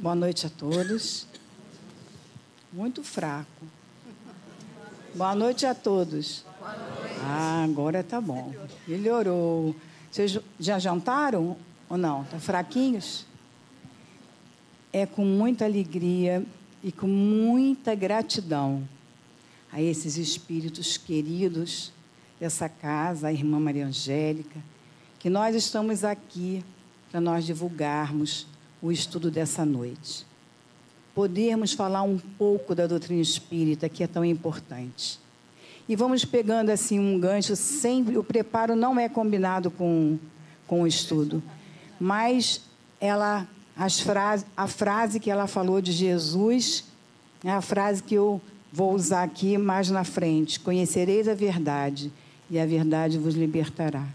Boa noite a todos. Muito fraco. Boa noite a todos. Boa noite. Ah, agora tá bom. Melhorou. Vocês já jantaram ou não? Estão tá fraquinhos? É com muita alegria e com muita gratidão a esses espíritos queridos dessa casa, a irmã Maria Angélica, que nós estamos aqui para nós divulgarmos o estudo dessa noite. Podermos falar um pouco da doutrina espírita, que é tão importante. E vamos pegando assim um gancho, sempre o preparo não é combinado com, com o estudo, mas ela as frase, a frase que ela falou de Jesus é a frase que eu vou usar aqui mais na frente: Conhecereis a verdade, e a verdade vos libertará.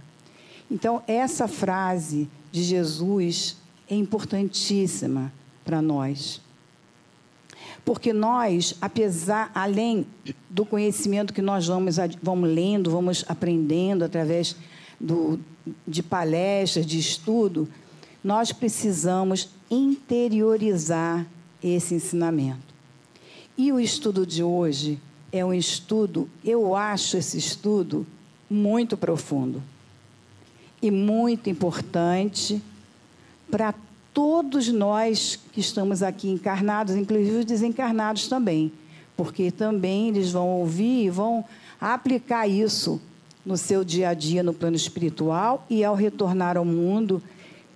Então, essa frase de Jesus é importantíssima para nós. Porque nós, apesar, além do conhecimento que nós vamos, vamos lendo, vamos aprendendo através do, de palestras, de estudo, nós precisamos interiorizar esse ensinamento. E o estudo de hoje é um estudo, eu acho esse estudo muito profundo e muito importante para todos nós que estamos aqui encarnados, inclusive os desencarnados também, porque também eles vão ouvir e vão aplicar isso no seu dia a dia no plano espiritual e ao retornar ao mundo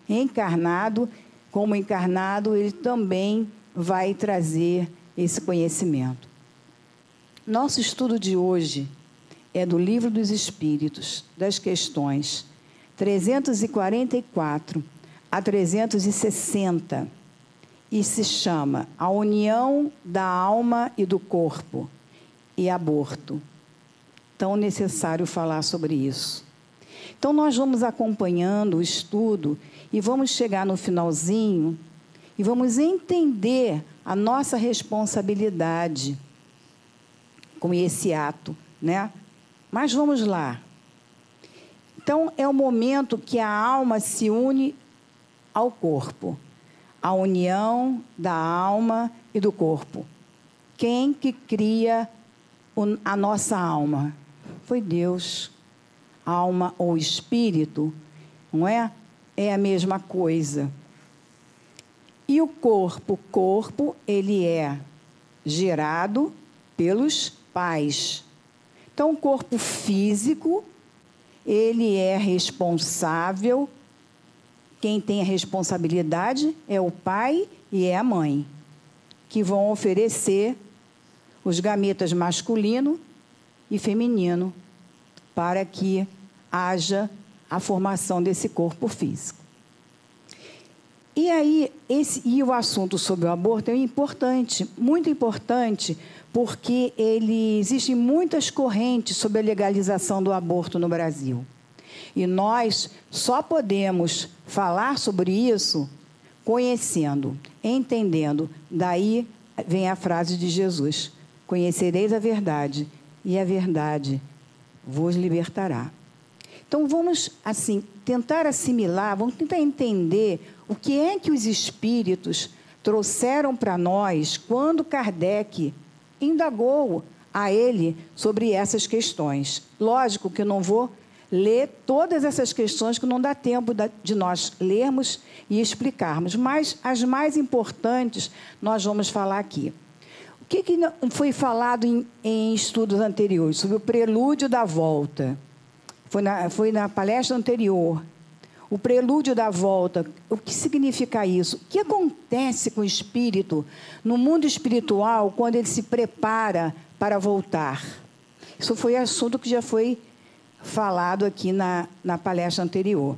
encarnado, como encarnado, ele também vai trazer esse conhecimento. Nosso estudo de hoje é do Livro dos Espíritos, das questões 344 a 360, e se chama A União da Alma e do Corpo e Aborto. Tão necessário falar sobre isso. Então, nós vamos acompanhando o estudo e vamos chegar no finalzinho e vamos entender a nossa responsabilidade com esse ato, né? Mas vamos lá. Então, é o momento que a alma se une ao corpo. A união da alma e do corpo. Quem que cria a nossa alma? Foi Deus. Alma ou espírito, não é? É a mesma coisa. E o corpo, corpo, ele é gerado pelos pais. Então, o corpo físico, ele é responsável. Quem tem a responsabilidade é o pai e é a mãe, que vão oferecer os gametas masculino e feminino para que haja a formação desse corpo físico. E aí, esse, e o assunto sobre o aborto é importante, muito importante, porque ele existem muitas correntes sobre a legalização do aborto no Brasil. E nós só podemos falar sobre isso conhecendo, entendendo. Daí vem a frase de Jesus: Conhecereis a verdade, e a verdade vos libertará. Então vamos assim tentar assimilar, vamos tentar entender o que é que os espíritos trouxeram para nós quando Kardec indagou a ele sobre essas questões. Lógico que eu não vou ler todas essas questões que não dá tempo de nós lermos e explicarmos, mas as mais importantes nós vamos falar aqui. O que, que foi falado em, em estudos anteriores sobre o prelúdio da volta? Foi na, foi na palestra anterior o prelúdio da volta. O que significa isso? O que acontece com o espírito no mundo espiritual quando ele se prepara para voltar? Isso foi assunto que já foi falado aqui na, na palestra anterior.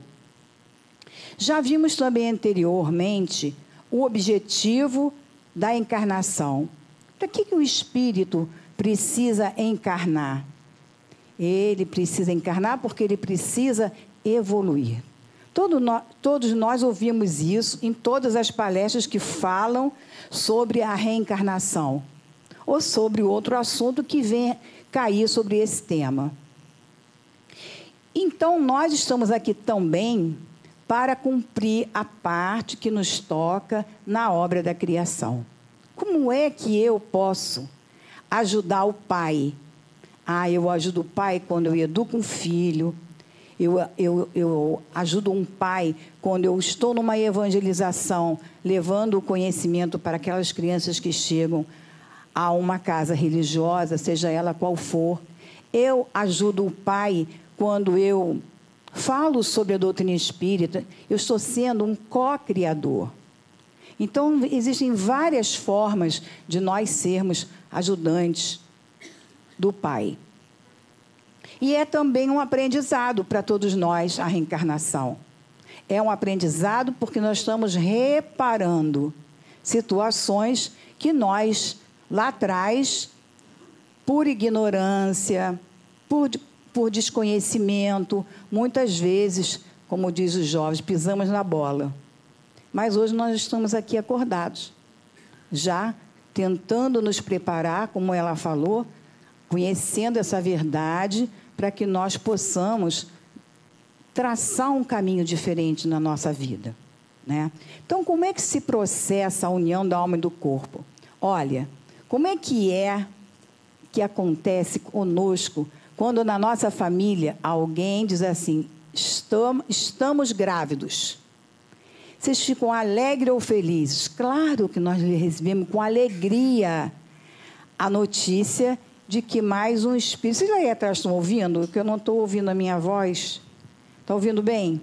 Já vimos também anteriormente o objetivo da encarnação. Para que, que o espírito precisa encarnar? Ele precisa encarnar porque ele precisa evoluir. Todo no, todos nós ouvimos isso em todas as palestras que falam sobre a reencarnação ou sobre outro assunto que vem cair sobre esse tema. Então, nós estamos aqui também para cumprir a parte que nos toca na obra da criação. Como é que eu posso ajudar o pai? Ah, eu ajudo o pai quando eu educo um filho, eu, eu, eu ajudo um pai quando eu estou numa evangelização, levando o conhecimento para aquelas crianças que chegam a uma casa religiosa, seja ela qual for. Eu ajudo o pai quando eu falo sobre a doutrina espírita, eu estou sendo um co-criador. Então, existem várias formas de nós sermos ajudantes do Pai. E é também um aprendizado para todos nós a reencarnação. É um aprendizado porque nós estamos reparando situações que nós, lá atrás, por ignorância, por, por desconhecimento, muitas vezes, como diz os jovens, pisamos na bola. Mas hoje nós estamos aqui acordados, já tentando nos preparar, como ela falou, conhecendo essa verdade para que nós possamos traçar um caminho diferente na nossa vida. Né? Então, como é que se processa a união da alma e do corpo? Olha, como é que é que acontece conosco quando na nossa família alguém diz assim: estamos grávidos? Vocês ficam alegres ou felizes? Claro que nós recebemos com alegria a notícia de que mais um espírito. Vocês aí atrás estão ouvindo? Que eu não estou ouvindo a minha voz. Está ouvindo bem?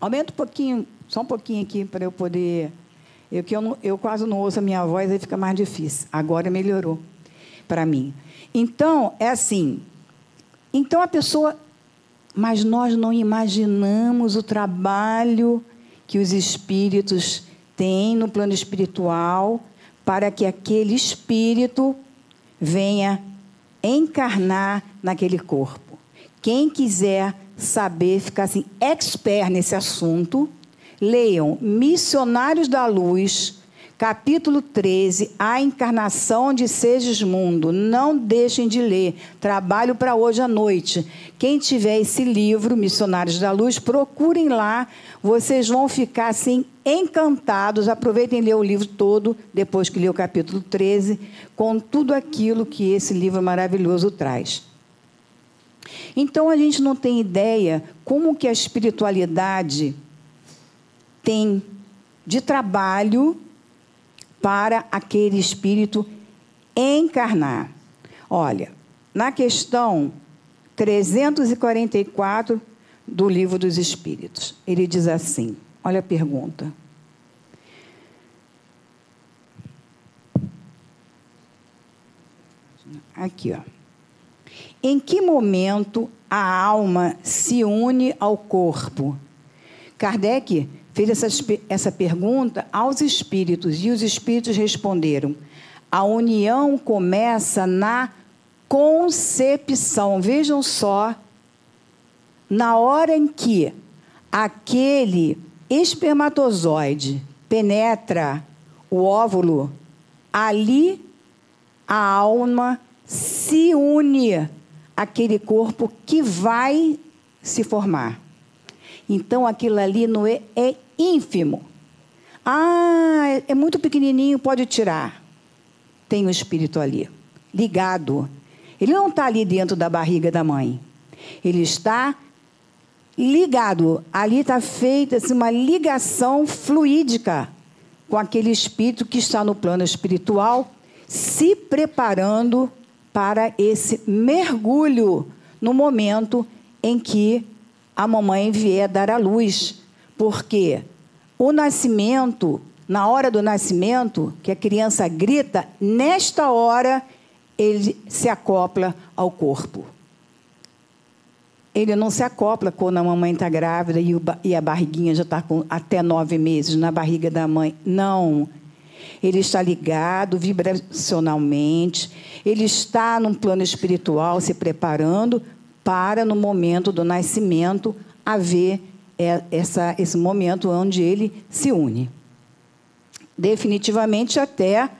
Aumenta um pouquinho, só um pouquinho aqui para eu poder. Eu, que eu, não, eu quase não ouço a minha voz, aí fica mais difícil. Agora melhorou para mim. Então, é assim. Então a pessoa. Mas nós não imaginamos o trabalho que os espíritos têm no plano espiritual para que aquele espírito venha encarnar naquele corpo. Quem quiser saber, ficar assim, expert nesse assunto, leiam Missionários da Luz, capítulo 13, A Encarnação de Mundo. Não deixem de ler. Trabalho para hoje à noite. Quem tiver esse livro, Missionários da Luz, procurem lá. Vocês vão ficar assim encantados. Aproveitem ler o livro todo, depois que ler o capítulo 13, com tudo aquilo que esse livro maravilhoso traz. Então a gente não tem ideia como que a espiritualidade tem de trabalho para aquele espírito encarnar. Olha, na questão 344 do Livro dos Espíritos, ele diz assim: olha a pergunta. Aqui, ó. Em que momento a alma se une ao corpo? Kardec fez essa, essa pergunta aos espíritos e os espíritos responderam: a união começa na concepção. Vejam só, na hora em que aquele espermatozoide penetra o óvulo, ali a alma se une àquele corpo que vai se formar. Então aquilo ali não é, é ínfimo. Ah, é muito pequenininho, pode tirar. Tem o um espírito ali, ligado. Ele não está ali dentro da barriga da mãe. Ele está ligado. Ali está feita assim, uma ligação fluídica com aquele espírito que está no plano espiritual, se preparando para esse mergulho no momento em que a mamãe vier dar à luz porque o nascimento, na hora do nascimento, que a criança grita, nesta hora ele se acopla ao corpo. Ele não se acopla quando a mamãe está grávida e, a barriguinha já está com até nove meses na barriga da mãe. Não. Ele está ligado vibracionalmente, ele está num plano espiritual se preparando para, no momento do nascimento, haver é essa, esse momento onde ele se une. Definitivamente até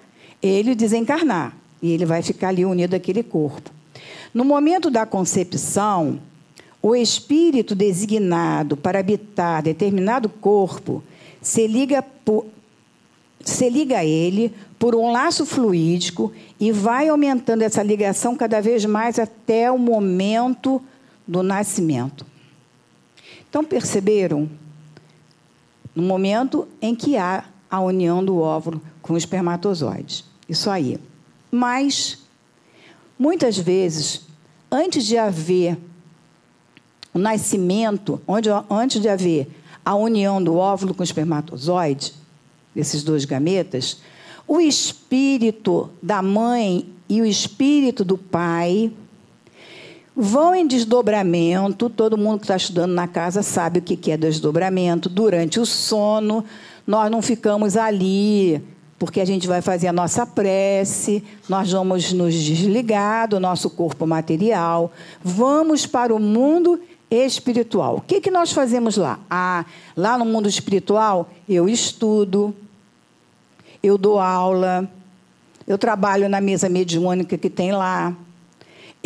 ele desencarnar. E ele vai ficar ali unido àquele corpo. No momento da concepção, o espírito designado para habitar determinado corpo se liga, por, se liga a ele por um laço fluídico e vai aumentando essa ligação cada vez mais até o momento do nascimento. Então, perceberam? No momento em que há a união do óvulo com o espermatozoide. Isso aí. Mas, muitas vezes, antes de haver o nascimento, onde, antes de haver a união do óvulo com o espermatozoide, desses dois gametas, o espírito da mãe e o espírito do pai vão em desdobramento. Todo mundo que está estudando na casa sabe o que é desdobramento. Durante o sono, nós não ficamos ali porque a gente vai fazer a nossa prece, nós vamos nos desligar do nosso corpo material, vamos para o mundo espiritual. O que, que nós fazemos lá? Ah, lá no mundo espiritual, eu estudo, eu dou aula, eu trabalho na mesa mediúnica que tem lá,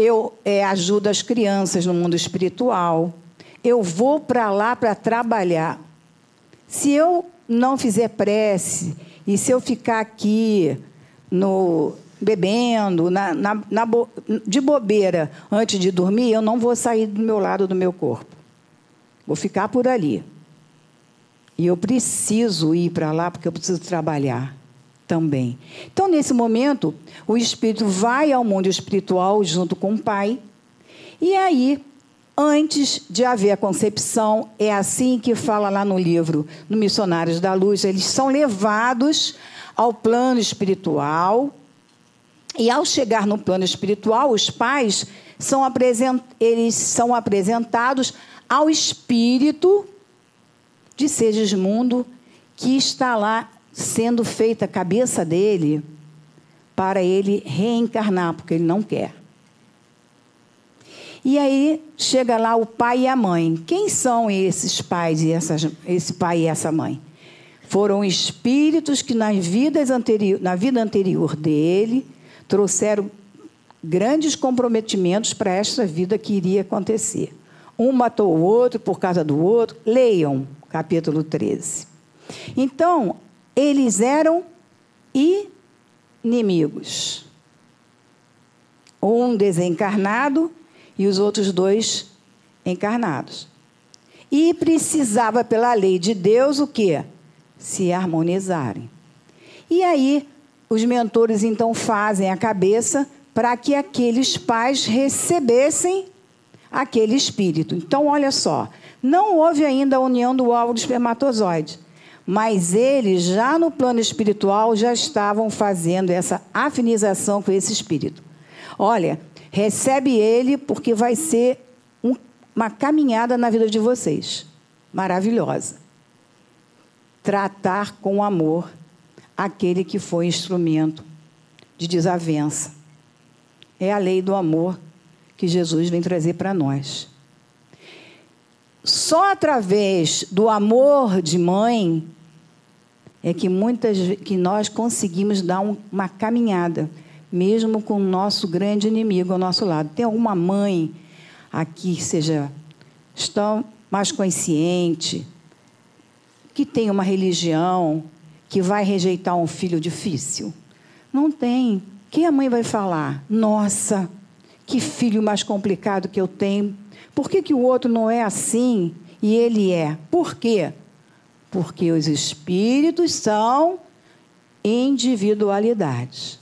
eu é, ajudo as crianças no mundo espiritual, eu vou para lá para trabalhar. Se eu não fizer prece, e se eu ficar aqui no bebendo, na, na, na, de bobeira antes de dormir, eu não vou sair do meu lado do meu corpo. Vou ficar por ali. E eu preciso ir para lá porque eu preciso trabalhar também. Então, nesse momento, o espírito vai ao mundo espiritual junto com o pai. E aí, antes de haver a concepção, é assim que fala lá no livro, no Missionários da Luz, eles são levados ao plano espiritual. E ao chegar no plano espiritual, os pais são eles são apresentados ao espírito de Segismundo que está lá sendo feita a cabeça dele para ele reencarnar, porque ele não quer. E aí chega lá o pai e a mãe. Quem são esses pais e essas, esse pai e essa mãe? Foram espíritos que nas vidas anterior, na vida anterior dele trouxeram grandes comprometimentos para esta vida que iria acontecer. Um matou o outro por causa do outro. Leiam capítulo 13. Então, eles eram inimigos. Um desencarnado e os outros dois encarnados. E precisava, pela lei de Deus, o quê? Se harmonizarem. E aí, os mentores então fazem a cabeça para que aqueles pais recebessem aquele espírito. Então, olha só, não houve ainda a união do óvulo espermatozoide. Mas eles, já no plano espiritual, já estavam fazendo essa afinização com esse espírito. Olha, recebe ele porque vai ser um, uma caminhada na vida de vocês. Maravilhosa. Tratar com amor aquele que foi instrumento de desavença. É a lei do amor que Jesus vem trazer para nós. Só através do amor de mãe é que muitas que nós conseguimos dar um, uma caminhada, mesmo com o nosso grande inimigo ao nosso lado. Tem alguma mãe aqui que seja estão mais consciente, que tem uma religião, que vai rejeitar um filho difícil? Não tem. Quem a mãe vai falar? Nossa, que filho mais complicado que eu tenho. Por que, que o outro não é assim e ele é? Por quê? Porque os espíritos são individualidades.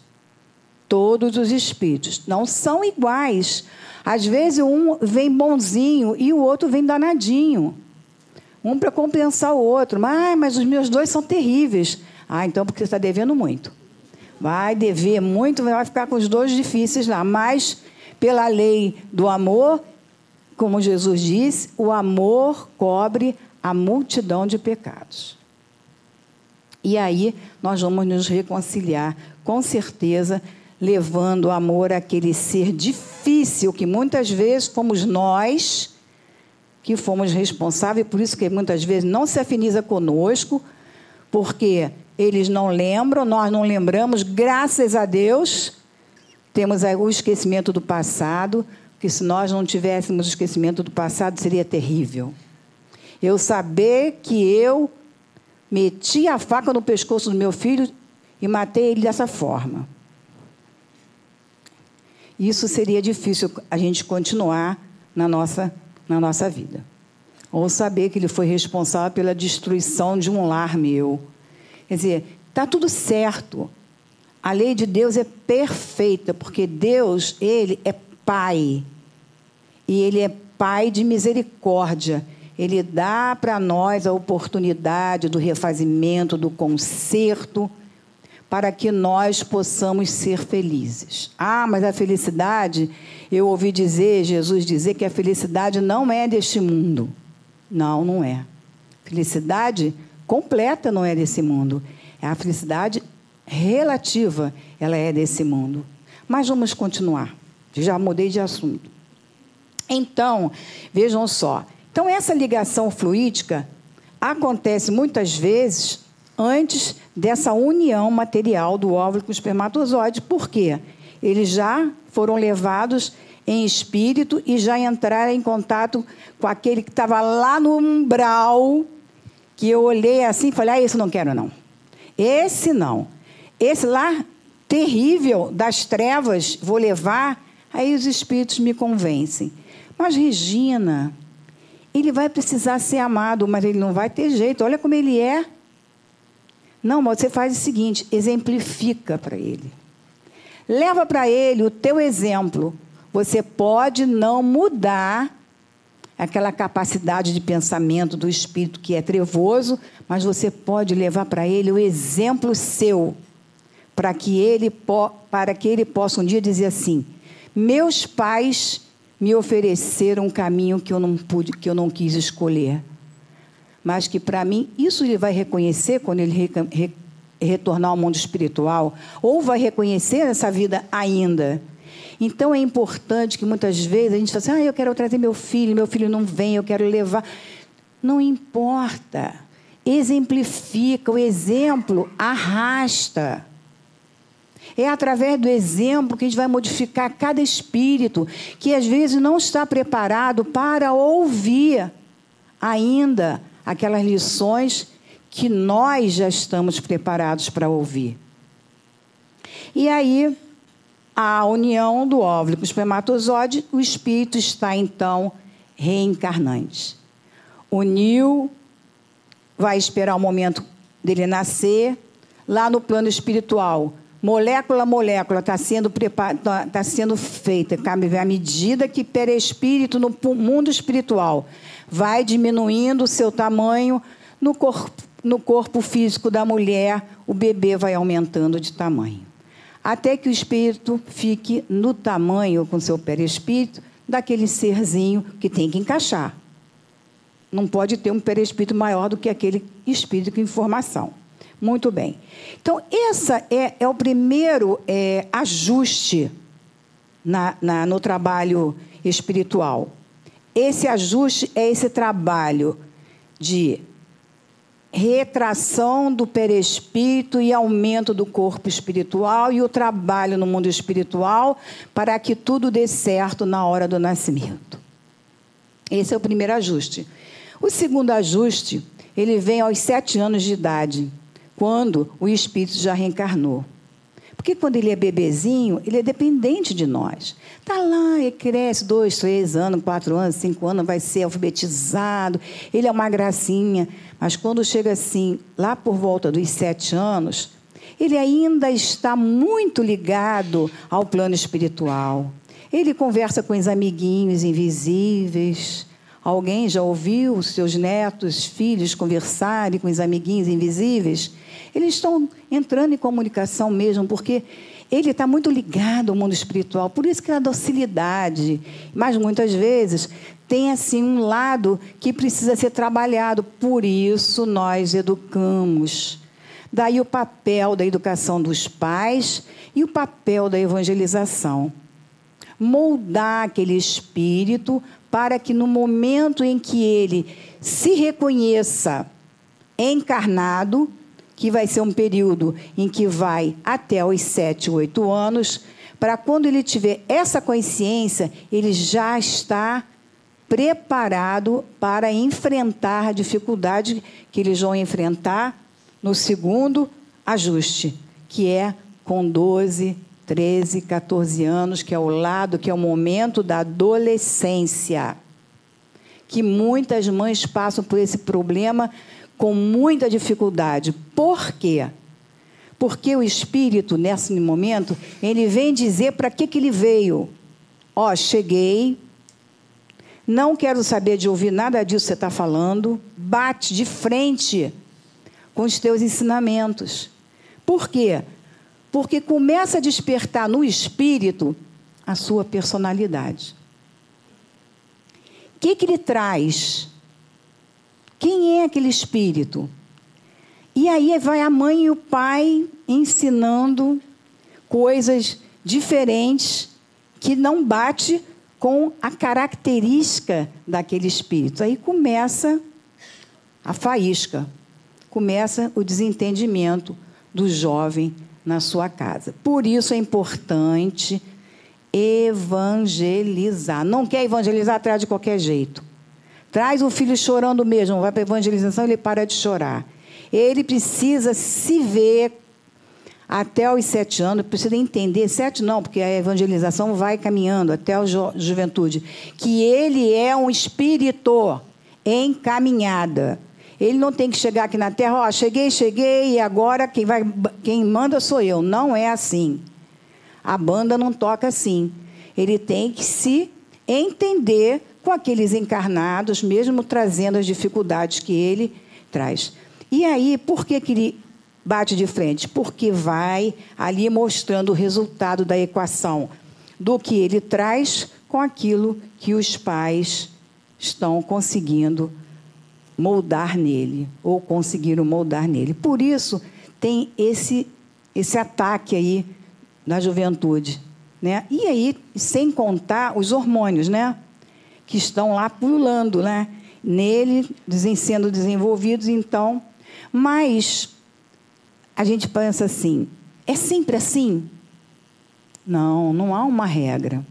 Todos os espíritos não são iguais. Às vezes um vem bonzinho e o outro vem danadinho. Um para compensar o outro. Ah, mas os meus dois são terríveis. Ah, então porque você está devendo muito. Vai dever muito, vai ficar com os dois difíceis lá. Mas, pela lei do amor, como Jesus disse, o amor cobre a multidão de pecados. E aí nós vamos nos reconciliar, com certeza, levando o amor àquele ser difícil, que muitas vezes fomos nós que fomos responsáveis, por isso que muitas vezes não se afiniza conosco, porque eles não lembram, nós não lembramos, graças a Deus, temos o esquecimento do passado, que se nós não tivéssemos esquecimento do passado seria terrível. Eu saber que eu meti a faca no pescoço do meu filho e matei ele dessa forma. Isso seria difícil a gente continuar na nossa, na nossa vida. Ou saber que ele foi responsável pela destruição de um lar meu. Quer dizer, está tudo certo. A lei de Deus é perfeita, porque Deus, ele é Pai. E ele é Pai de misericórdia. Ele dá para nós a oportunidade do refazimento, do conserto, para que nós possamos ser felizes. Ah, mas a felicidade, eu ouvi dizer, Jesus dizer que a felicidade não é deste mundo. Não, não é. Felicidade completa não é desse mundo. A felicidade relativa, ela é desse mundo. Mas vamos continuar. Já mudei de assunto. Então, vejam só. Então, essa ligação fluídica acontece muitas vezes antes dessa união material do óvulo com o espermatozoide. Por quê? Eles já foram levados em espírito e já entraram em contato com aquele que estava lá no umbral, que eu olhei assim e falei: ah, esse não quero, não. Esse não. Esse lá, terrível, das trevas, vou levar. Aí os espíritos me convencem. Mas, Regina, ele vai precisar ser amado, mas ele não vai ter jeito. Olha como ele é. Não, mas você faz o seguinte: exemplifica para ele. Leva para ele o teu exemplo. Você pode não mudar aquela capacidade de pensamento do espírito que é trevoso, mas você pode levar para ele o exemplo seu, para que ele para que ele possa um dia dizer assim: meus pais me ofereceram um caminho que eu não pude, que eu não quis escolher mas que para mim isso ele vai reconhecer quando ele re, re, retornar ao mundo espiritual, ou vai reconhecer essa vida ainda. Então é importante que muitas vezes a gente fala assim: ah, eu quero trazer meu filho, meu filho não vem, eu quero levar. Não importa. Exemplifica, o exemplo arrasta. É através do exemplo que a gente vai modificar cada espírito que às vezes não está preparado para ouvir ainda aquelas lições que nós já estamos preparados para ouvir. E aí, a união do óvulo com o espermatozoide, o espírito está então reencarnante. Uniu, vai esperar o momento dele nascer, lá no plano espiritual. Molécula a molécula está sendo, tá, tá sendo feita à medida que perispírito no mundo espiritual vai diminuindo o seu tamanho no corpo, no corpo físico da mulher, o bebê vai aumentando de tamanho. Até que o espírito fique no tamanho, com seu perispírito, daquele serzinho que tem que encaixar. Não pode ter um perispírito maior do que aquele espírito com informação. Muito bem. Então, esse é, é o primeiro é, ajuste na, na, no trabalho espiritual. Esse ajuste é esse trabalho de retração do perespírito e aumento do corpo espiritual e o trabalho no mundo espiritual para que tudo dê certo na hora do nascimento. Esse é o primeiro ajuste. O segundo ajuste, ele vem aos sete anos de idade, quando o espírito já reencarnou. Porque quando ele é bebezinho, ele é dependente de nós. Está lá, ele cresce dois, três anos, quatro anos, cinco anos, vai ser alfabetizado, ele é uma gracinha. Mas quando chega assim, lá por volta dos sete anos, ele ainda está muito ligado ao plano espiritual. Ele conversa com os amiguinhos invisíveis. Alguém já ouviu seus netos, filhos conversarem com os amiguinhos invisíveis? Eles estão entrando em comunicação mesmo, porque ele está muito ligado ao mundo espiritual, por isso que a docilidade. Mas muitas vezes tem assim um lado que precisa ser trabalhado, por isso nós educamos. Daí o papel da educação dos pais e o papel da evangelização. Moldar aquele espírito para que no momento em que ele se reconheça encarnado, que vai ser um período em que vai até os sete, oito anos, para quando ele tiver essa consciência, ele já está preparado para enfrentar a dificuldade que eles vão enfrentar no segundo ajuste, que é com 12, 13, 14 anos, que é o lado, que é o momento da adolescência. Que muitas mães passam por esse problema com muita dificuldade. Por quê? Porque o espírito, nesse momento, ele vem dizer para que, que ele veio. Ó, oh, cheguei, não quero saber de ouvir nada disso que você está falando, bate de frente com os teus ensinamentos. Por quê? Porque começa a despertar no espírito a sua personalidade. O que, que ele traz? Quem é aquele espírito? E aí vai a mãe e o pai ensinando coisas diferentes que não bate com a característica daquele espírito. Aí começa a faísca, começa o desentendimento do jovem na sua casa. Por isso é importante evangelizar. Não quer evangelizar atrás de qualquer jeito. Traz o filho chorando mesmo, vai para a evangelização, ele para de chorar. Ele precisa se ver até os sete anos, precisa entender, sete não, porque a evangelização vai caminhando até a ju juventude, que ele é um espírito em caminhada. Ele não tem que chegar aqui na terra, ó, oh, cheguei, cheguei, e agora quem, vai, quem manda sou eu. Não é assim. A banda não toca assim. Ele tem que se entender com aqueles encarnados, mesmo trazendo as dificuldades que ele traz. E aí, por que, que ele bate de frente? Porque vai ali mostrando o resultado da equação do que ele traz com aquilo que os pais estão conseguindo moldar nele, ou conseguiram moldar nele. Por isso, tem esse, esse ataque aí na juventude. Né? E aí, sem contar os hormônios, né? que estão lá pulando, né? Nele, sendo desenvolvidos, então. Mas a gente pensa assim: é sempre assim? Não, não há uma regra.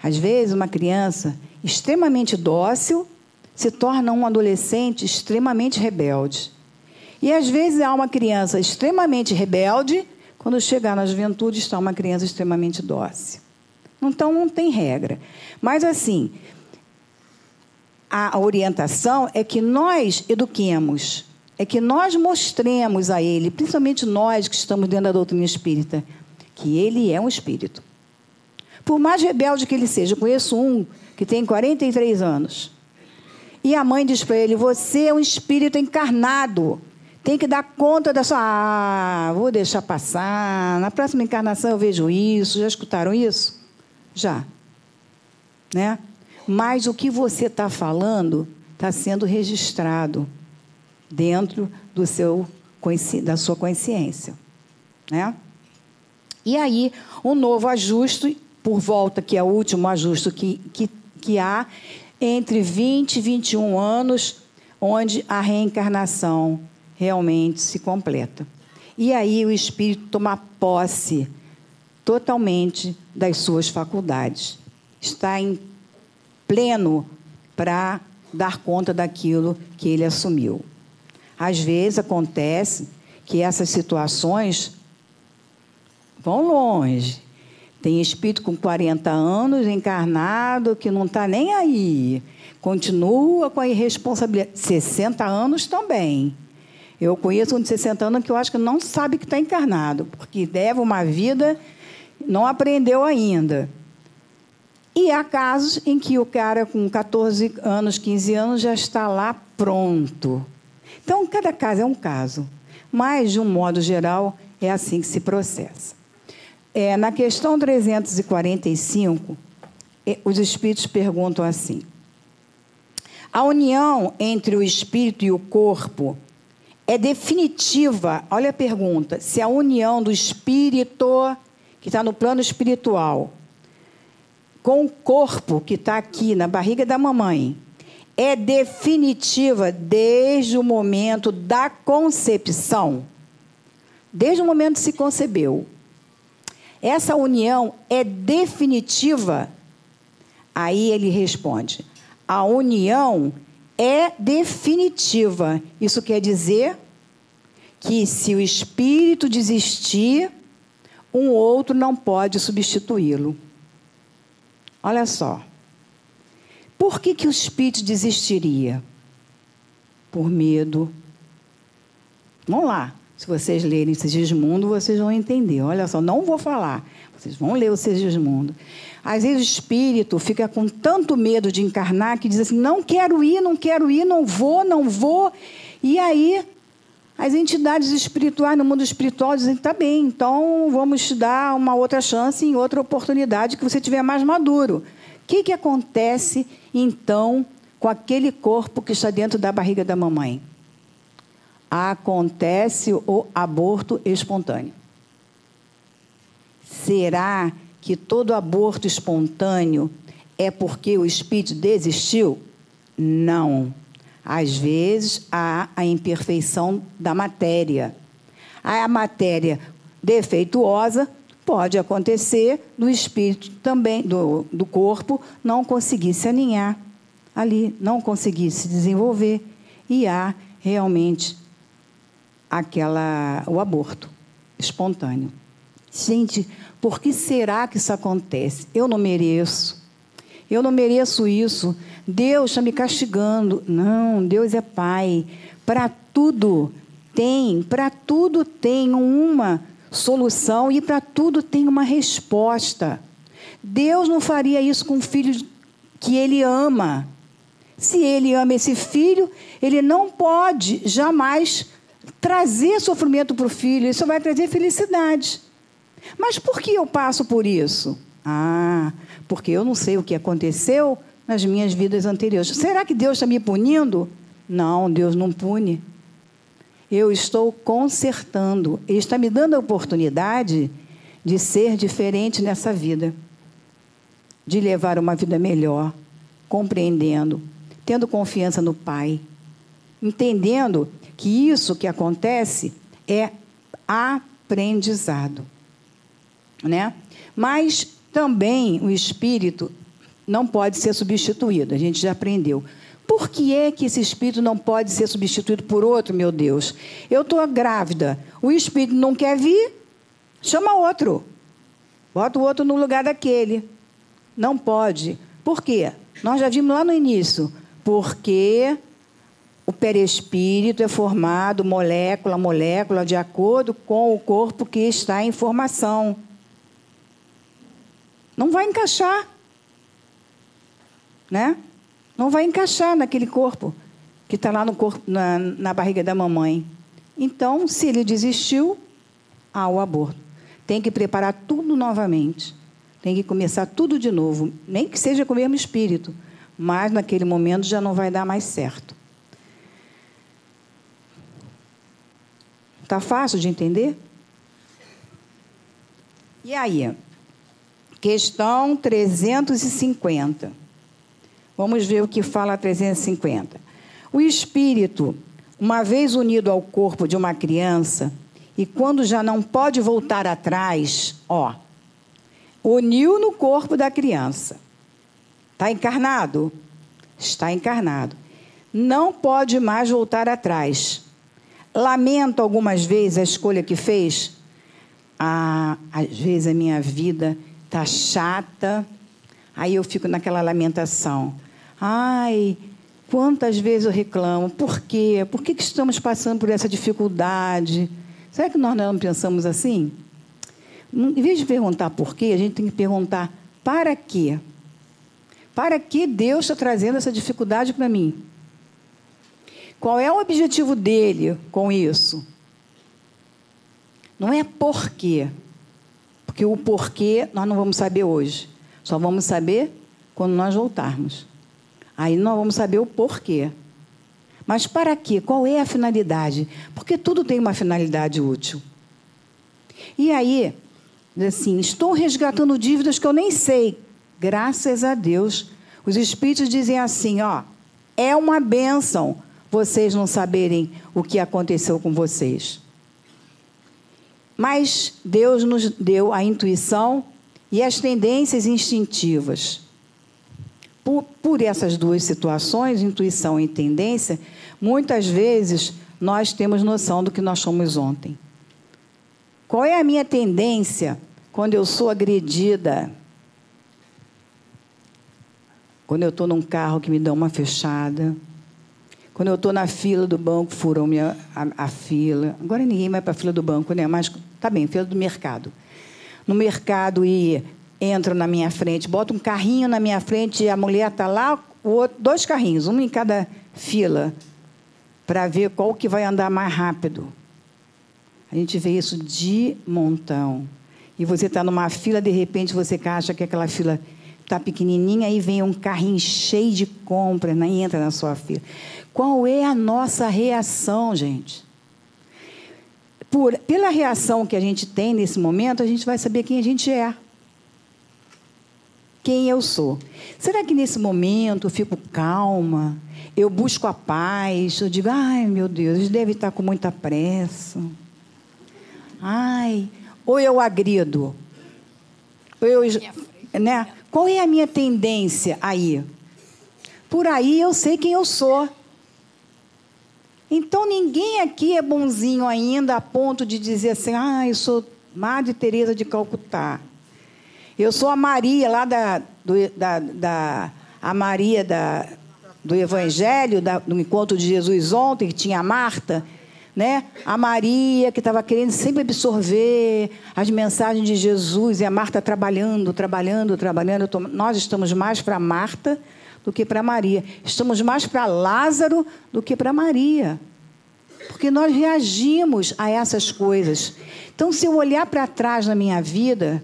Às vezes, uma criança extremamente dócil se torna um adolescente extremamente rebelde. E às vezes há uma criança extremamente rebelde, quando chegar na juventude está uma criança extremamente dócil. Então não tem regra. Mas assim, a orientação é que nós eduquemos, é que nós mostremos a ele, principalmente nós que estamos dentro da doutrina espírita, que ele é um espírito. Por mais rebelde que ele seja, eu conheço um que tem 43 anos. E a mãe diz para ele: Você é um espírito encarnado. Tem que dar conta da sua. Ah, vou deixar passar. Na próxima encarnação eu vejo isso. Já escutaram isso? Já. Né? mas o que você está falando está sendo registrado dentro do seu, da sua consciência. Né? E aí, um novo ajuste, por volta, que é o último ajuste que, que, que há, entre 20 e 21 anos, onde a reencarnação realmente se completa. E aí o espírito toma posse totalmente das suas faculdades. Está em pleno para dar conta daquilo que ele assumiu. Às vezes acontece que essas situações vão longe. Tem espírito com 40 anos encarnado que não está nem aí. Continua com a irresponsabilidade. 60 anos também. Eu conheço um de 60 anos que eu acho que não sabe que está encarnado, porque deve uma vida, não aprendeu ainda. E há casos em que o cara com 14 anos, 15 anos já está lá pronto. Então, cada caso é um caso. Mas, de um modo geral, é assim que se processa. É, na questão 345, é, os espíritos perguntam assim: a união entre o espírito e o corpo é definitiva? Olha a pergunta: se a união do espírito, que está no plano espiritual, com o corpo que está aqui na barriga da mamãe é definitiva desde o momento da concepção. Desde o momento que se concebeu. Essa união é definitiva? Aí ele responde: a união é definitiva. Isso quer dizer que se o espírito desistir, um outro não pode substituí-lo. Olha só. Por que, que o espírito desistiria? Por medo. Vamos lá. Se vocês lerem Sigismundo, vocês vão entender. Olha só, não vou falar. Vocês vão ler o Sigismundo. Às vezes o espírito fica com tanto medo de encarnar que diz assim: não quero ir, não quero ir, não vou, não vou. E aí as entidades espirituais no mundo espiritual dizem: tá bem, então vamos te dar uma outra chance em outra oportunidade que você tiver mais maduro. O que, que acontece então com aquele corpo que está dentro da barriga da mamãe? Acontece o aborto espontâneo. Será que todo aborto espontâneo é porque o espírito desistiu? Não. Às vezes há a imperfeição da matéria. A matéria defeituosa pode acontecer do espírito também, do, do corpo, não conseguir se aninhar ali, não conseguir se desenvolver. E há realmente aquela, o aborto espontâneo. Gente, por que será que isso acontece? Eu não mereço. Eu não mereço isso. Deus está me castigando. Não, Deus é Pai. Para tudo tem, para tudo tem uma solução e para tudo tem uma resposta. Deus não faria isso com o filho que ele ama. Se ele ama esse filho, ele não pode jamais trazer sofrimento para o filho, isso vai trazer felicidade. Mas por que eu passo por isso? Ah, porque eu não sei o que aconteceu nas minhas vidas anteriores. Será que Deus está me punindo? Não, Deus não pune. Eu estou consertando. Ele está me dando a oportunidade de ser diferente nessa vida, de levar uma vida melhor, compreendendo, tendo confiança no Pai, entendendo que isso que acontece é aprendizado, né? Mas também o espírito não pode ser substituído. A gente já aprendeu. Por que é que esse espírito não pode ser substituído por outro, meu Deus? Eu estou grávida, o espírito não quer vir, chama outro. Bota o outro no lugar daquele. Não pode. Por quê? Nós já vimos lá no início. Porque o perespírito é formado molécula a molécula de acordo com o corpo que está em formação. Não vai encaixar né? Não vai encaixar naquele corpo que está lá no corpo, na, na barriga da mamãe. Então, se ele desistiu, há o aborto. Tem que preparar tudo novamente. Tem que começar tudo de novo. Nem que seja com o mesmo espírito. Mas naquele momento já não vai dar mais certo. Está fácil de entender? E aí? Questão 350. Vamos ver o que fala a 350. O espírito, uma vez unido ao corpo de uma criança, e quando já não pode voltar atrás, ó, uniu no corpo da criança. Está encarnado? Está encarnado. Não pode mais voltar atrás. Lamenta algumas vezes a escolha que fez. Ah, às vezes a minha vida está chata. Aí eu fico naquela lamentação. Ai, quantas vezes eu reclamo, por quê? Por que, que estamos passando por essa dificuldade? Será que nós não pensamos assim? Em vez de perguntar por quê, a gente tem que perguntar para quê? Para que Deus está trazendo essa dificuldade para mim? Qual é o objetivo dele com isso? Não é por quê. Porque o porquê nós não vamos saber hoje. Só vamos saber quando nós voltarmos. Aí nós vamos saber o porquê. Mas para quê? Qual é a finalidade? Porque tudo tem uma finalidade útil. E aí, assim, estou resgatando dívidas que eu nem sei. Graças a Deus. Os espíritos dizem assim, ó, é uma bênção vocês não saberem o que aconteceu com vocês. Mas Deus nos deu a intuição e as tendências instintivas. Por, por essas duas situações, intuição e tendência, muitas vezes nós temos noção do que nós somos ontem. Qual é a minha tendência quando eu sou agredida? Quando eu estou num carro que me dá uma fechada? Quando eu estou na fila do banco, furam minha, a, a fila. Agora ninguém vai para a fila do banco, né? Mas tá bem, fila do mercado. No mercado e entram na minha frente, botam um carrinho na minha frente, a mulher está lá, outro, dois carrinhos, um em cada fila para ver qual que vai andar mais rápido. A gente vê isso de montão. E você está numa fila, de repente você acha que aquela fila está pequenininha, aí vem um carrinho cheio de compras, né, e entra na sua fila. Qual é a nossa reação, gente? Por, pela reação que a gente tem nesse momento, a gente vai saber quem a gente é. Quem eu sou. Será que nesse momento eu fico calma? eu busco a paz, eu digo, ai meu Deus, eles devem estar com muita pressa. Ai, ou eu agrido. Ou eu, né? Qual é a minha tendência aí? Por aí eu sei quem eu sou. Então ninguém aqui é bonzinho ainda a ponto de dizer assim, ah, eu sou Madre Teresa de Calcutá. Eu sou a Maria lá da, do, da, da a Maria da, do Evangelho, da, do encontro de Jesus ontem, que tinha a Marta, né? a Maria, que estava querendo sempre absorver as mensagens de Jesus, e a Marta trabalhando, trabalhando, trabalhando. Nós estamos mais para Marta do que para Maria. Estamos mais para Lázaro do que para Maria. Porque nós reagimos a essas coisas. Então, se eu olhar para trás na minha vida,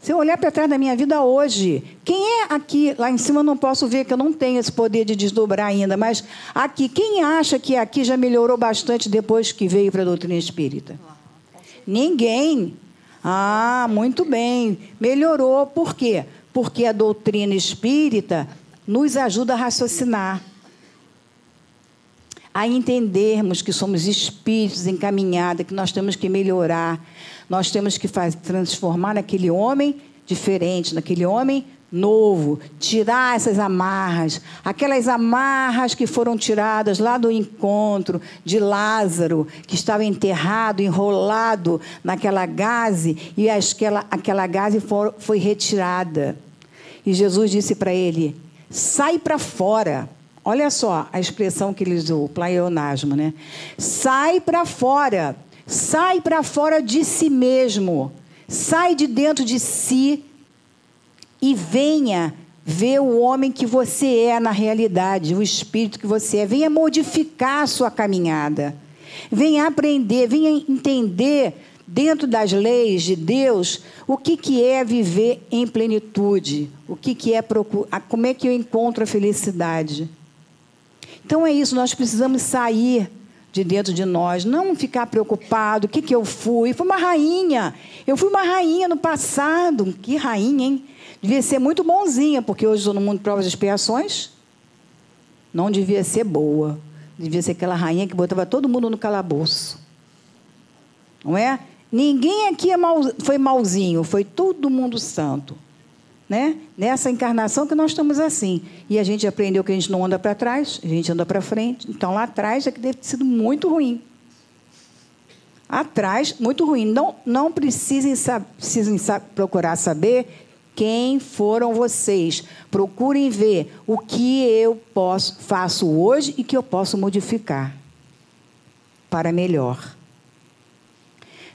se eu olhar para trás da minha vida hoje, quem é aqui, lá em cima eu não posso ver que eu não tenho esse poder de desdobrar ainda, mas aqui, quem acha que aqui já melhorou bastante depois que veio para a doutrina espírita? Ninguém. Ah, muito bem. Melhorou. Por quê? Porque a doutrina espírita nos ajuda a raciocinar, a entendermos que somos espíritos encaminhados, que nós temos que melhorar, nós temos que fazer, transformar naquele homem diferente, naquele homem novo, tirar essas amarras, aquelas amarras que foram tiradas lá do encontro de Lázaro, que estava enterrado, enrolado naquela gaze, e aquela, aquela gaze for, foi retirada. E Jesus disse para ele: sai para fora. Olha só a expressão que ele usou, pleonasmo, né? Sai para fora. Sai para fora de si mesmo. Sai de dentro de si e venha ver o homem que você é na realidade, o espírito que você é. Venha modificar a sua caminhada. Venha aprender, venha entender dentro das leis de Deus o que, que é viver em plenitude, o que, que é procurar, como é que eu encontro a felicidade. Então é isso, nós precisamos sair de dentro de nós, não ficar preocupado, o que, que eu fui? Fui uma rainha. Eu fui uma rainha no passado. Que rainha, hein? Devia ser muito bonzinha, porque hoje estou no mundo de provas e expiações. Não devia ser boa. Devia ser aquela rainha que botava todo mundo no calabouço. Não é? Ninguém aqui é mal, foi malzinho, foi todo mundo santo né? Nessa encarnação que nós estamos assim. E a gente aprendeu que a gente não anda para trás, a gente anda para frente. Então lá atrás é que deve ter sido muito ruim. Atrás, muito ruim. Não, não precisem, precisem procurar saber quem foram vocês. Procurem ver o que eu posso, faço hoje e que eu posso modificar para melhor.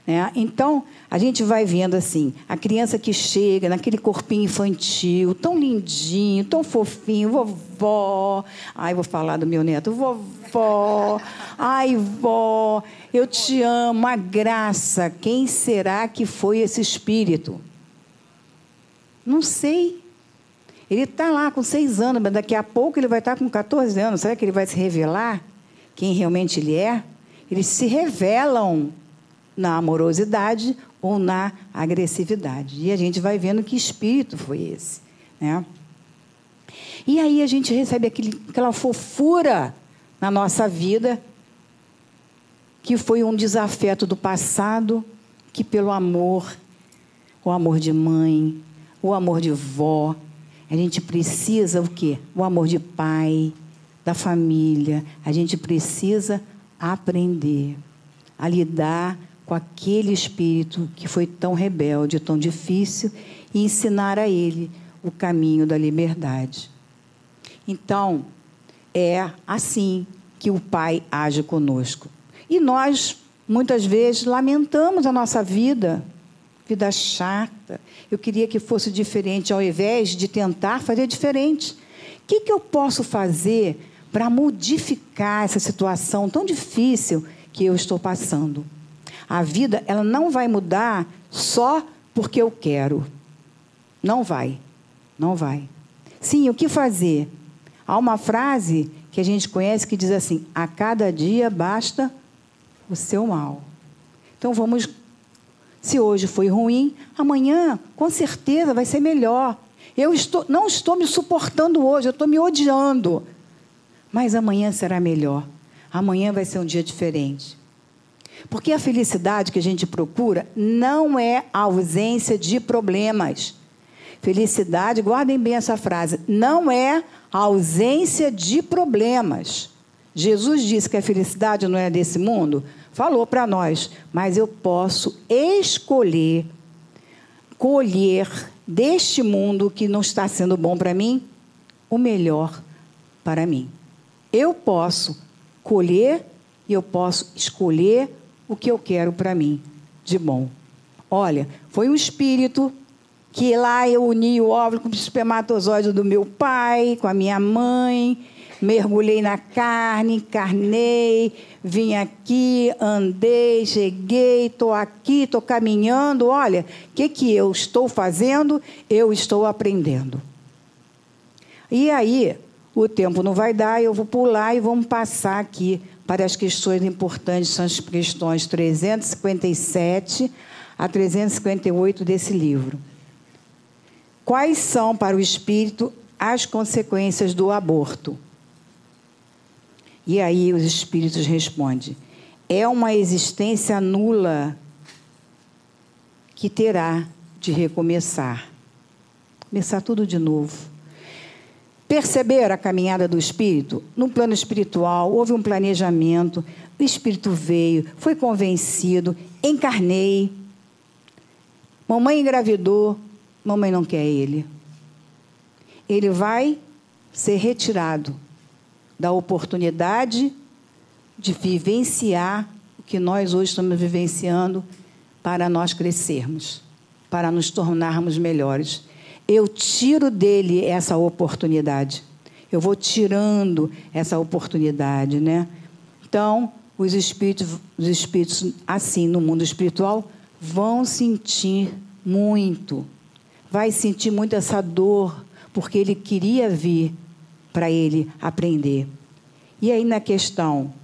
Né? Então, a gente vai vendo assim, a criança que chega naquele corpinho infantil, tão lindinho, tão fofinho, vovó. Ai, vou falar do meu neto, vovó. Ai, vó, eu te amo, a graça. Quem será que foi esse espírito? Não sei. Ele está lá com seis anos, mas daqui a pouco ele vai estar com 14 anos. Será que ele vai se revelar quem realmente ele é? Eles se revelam na amorosidade ou na agressividade. E a gente vai vendo que espírito foi esse. Né? E aí a gente recebe aquele, aquela fofura na nossa vida, que foi um desafeto do passado, que pelo amor, o amor de mãe, o amor de vó, a gente precisa o quê? O amor de pai, da família. A gente precisa aprender a lidar com aquele espírito que foi tão rebelde, tão difícil, e ensinar a ele o caminho da liberdade. Então, é assim que o Pai age conosco. E nós, muitas vezes, lamentamos a nossa vida, vida chata. Eu queria que fosse diferente, ao invés de tentar fazer diferente. O que, que eu posso fazer para modificar essa situação tão difícil que eu estou passando? A vida, ela não vai mudar só porque eu quero. Não vai. Não vai. Sim, o que fazer? Há uma frase que a gente conhece que diz assim: a cada dia basta o seu mal. Então vamos. Se hoje foi ruim, amanhã com certeza vai ser melhor. Eu estou, não estou me suportando hoje, eu estou me odiando. Mas amanhã será melhor. Amanhã vai ser um dia diferente. Porque a felicidade que a gente procura não é a ausência de problemas. Felicidade, guardem bem essa frase, não é a ausência de problemas. Jesus disse que a felicidade não é desse mundo, falou para nós, mas eu posso escolher colher deste mundo que não está sendo bom para mim o melhor para mim. Eu posso colher e eu posso escolher o que eu quero para mim de bom. Olha, foi um espírito que lá eu uni o óvulo com o espermatozoide do meu pai, com a minha mãe, mergulhei na carne, encarnei, vim aqui, andei, cheguei, estou aqui, estou caminhando. Olha, o que, que eu estou fazendo? Eu estou aprendendo. E aí, o tempo não vai dar, eu vou pular e vamos passar aqui para as questões importantes, são as questões 357 a 358 desse livro. Quais são para o espírito as consequências do aborto? E aí os espíritos respondem: é uma existência nula que terá de recomeçar. Começar tudo de novo. Perceber a caminhada do espírito? No plano espiritual, houve um planejamento, o espírito veio, foi convencido, encarnei. Mamãe engravidou, Mamãe não quer ele. Ele vai ser retirado da oportunidade de vivenciar o que nós hoje estamos vivenciando para nós crescermos, para nos tornarmos melhores. Eu tiro dele essa oportunidade. Eu vou tirando essa oportunidade, né? Então, os espíritos, os espíritos assim no mundo espiritual vão sentir muito vai sentir muito essa dor, porque ele queria vir para ele aprender. E aí, na questão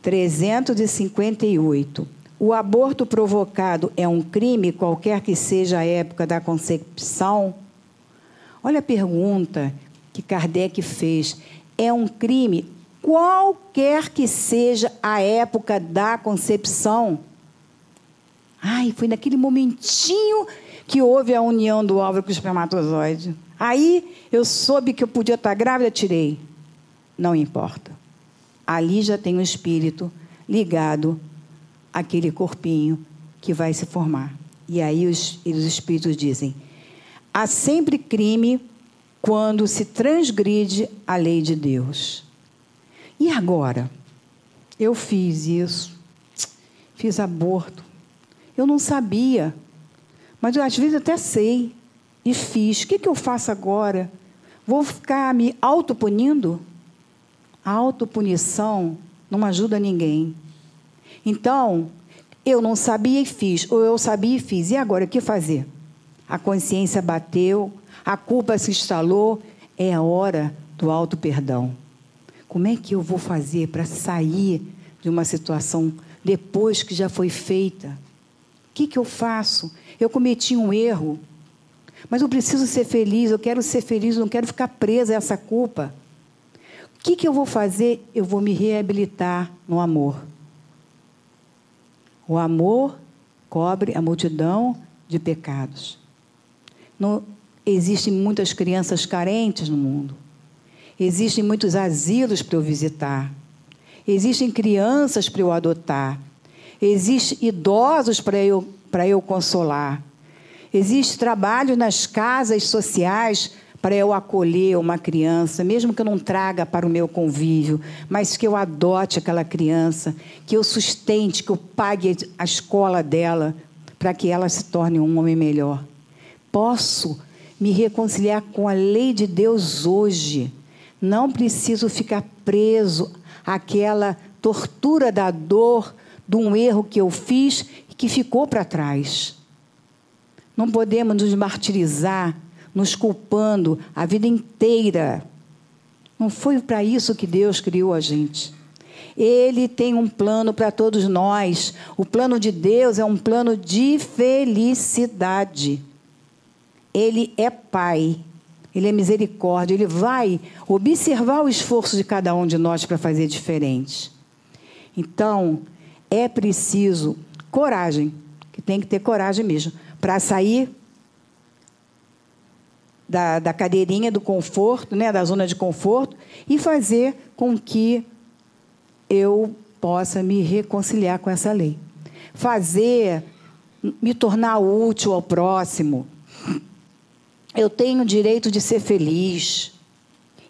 358, o aborto provocado é um crime, qualquer que seja a época da concepção? Olha a pergunta que Kardec fez. É um crime, qualquer que seja a época da concepção? Ai, foi naquele momentinho que houve a união do óvulo com o espermatozoide. Aí eu soube que eu podia estar grávida, tirei. Não importa. Ali já tem um espírito ligado àquele corpinho que vai se formar. E aí os, os espíritos dizem: há sempre crime quando se transgride a lei de Deus. E agora? Eu fiz isso, fiz aborto. Eu não sabia mas às vezes até sei e fiz. O que, que eu faço agora? Vou ficar me autopunindo? A autopunição não ajuda ninguém. Então, eu não sabia e fiz, ou eu sabia e fiz. E agora, o que fazer? A consciência bateu, a culpa se instalou, é a hora do auto-perdão. Como é que eu vou fazer para sair de uma situação depois que já foi feita? O que, que eu faço? Eu cometi um erro, mas eu preciso ser feliz, eu quero ser feliz, não quero ficar presa a essa culpa. O que, que eu vou fazer? Eu vou me reabilitar no amor. O amor cobre a multidão de pecados. Não, existem muitas crianças carentes no mundo. Existem muitos asilos para eu visitar. Existem crianças para eu adotar. Existem idosos para eu, para eu consolar. Existe trabalho nas casas sociais para eu acolher uma criança, mesmo que eu não traga para o meu convívio, mas que eu adote aquela criança, que eu sustente, que eu pague a escola dela, para que ela se torne um homem melhor. Posso me reconciliar com a lei de Deus hoje. Não preciso ficar preso àquela tortura da dor de um erro que eu fiz e que ficou para trás. Não podemos nos martirizar nos culpando a vida inteira. Não foi para isso que Deus criou a gente. Ele tem um plano para todos nós. O plano de Deus é um plano de felicidade. Ele é Pai, Ele é misericórdia, Ele vai observar o esforço de cada um de nós para fazer diferente. Então, é preciso coragem, que tem que ter coragem mesmo, para sair da, da cadeirinha do conforto, né, da zona de conforto, e fazer com que eu possa me reconciliar com essa lei. Fazer, me tornar útil ao próximo. Eu tenho o direito de ser feliz.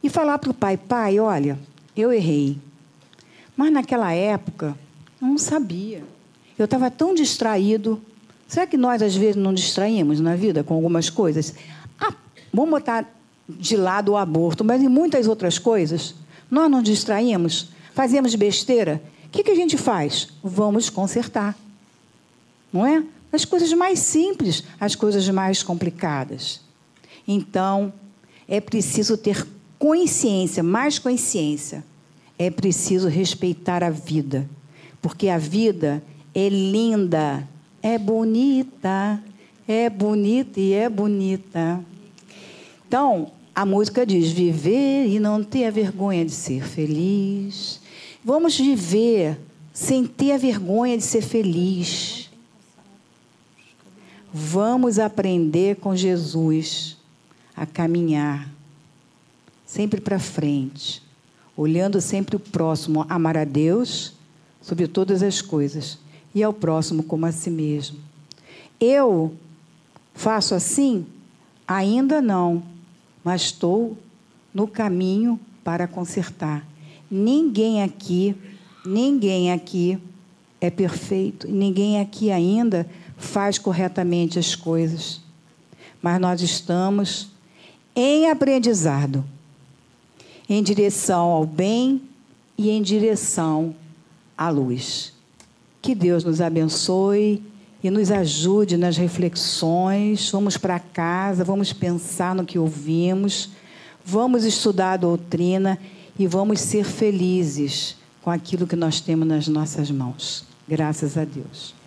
E falar para o pai: pai, olha, eu errei. Mas naquela época, eu não sabia. Eu estava tão distraído. Será que nós, às vezes, não distraímos na vida com algumas coisas? Vamos botar de lado o aborto, mas em muitas outras coisas, nós nos distraímos, fazemos besteira. O que, que a gente faz? Vamos consertar. Não é? As coisas mais simples, as coisas mais complicadas. Então, é preciso ter consciência, mais consciência. É preciso respeitar a vida. Porque a vida é linda, é bonita, é bonita e é bonita. Então, a música diz: viver e não ter a vergonha de ser feliz. Vamos viver sem ter a vergonha de ser feliz. Vamos aprender com Jesus a caminhar sempre para frente, olhando sempre o próximo, amar a Deus sobre todas as coisas e ao próximo como a si mesmo. Eu faço assim? Ainda não mas estou no caminho para consertar. Ninguém aqui, ninguém aqui é perfeito, ninguém aqui ainda faz corretamente as coisas. Mas nós estamos em aprendizado, em direção ao bem e em direção à luz. Que Deus nos abençoe e nos ajude nas reflexões. Vamos para casa, vamos pensar no que ouvimos, vamos estudar a doutrina e vamos ser felizes com aquilo que nós temos nas nossas mãos. Graças a Deus.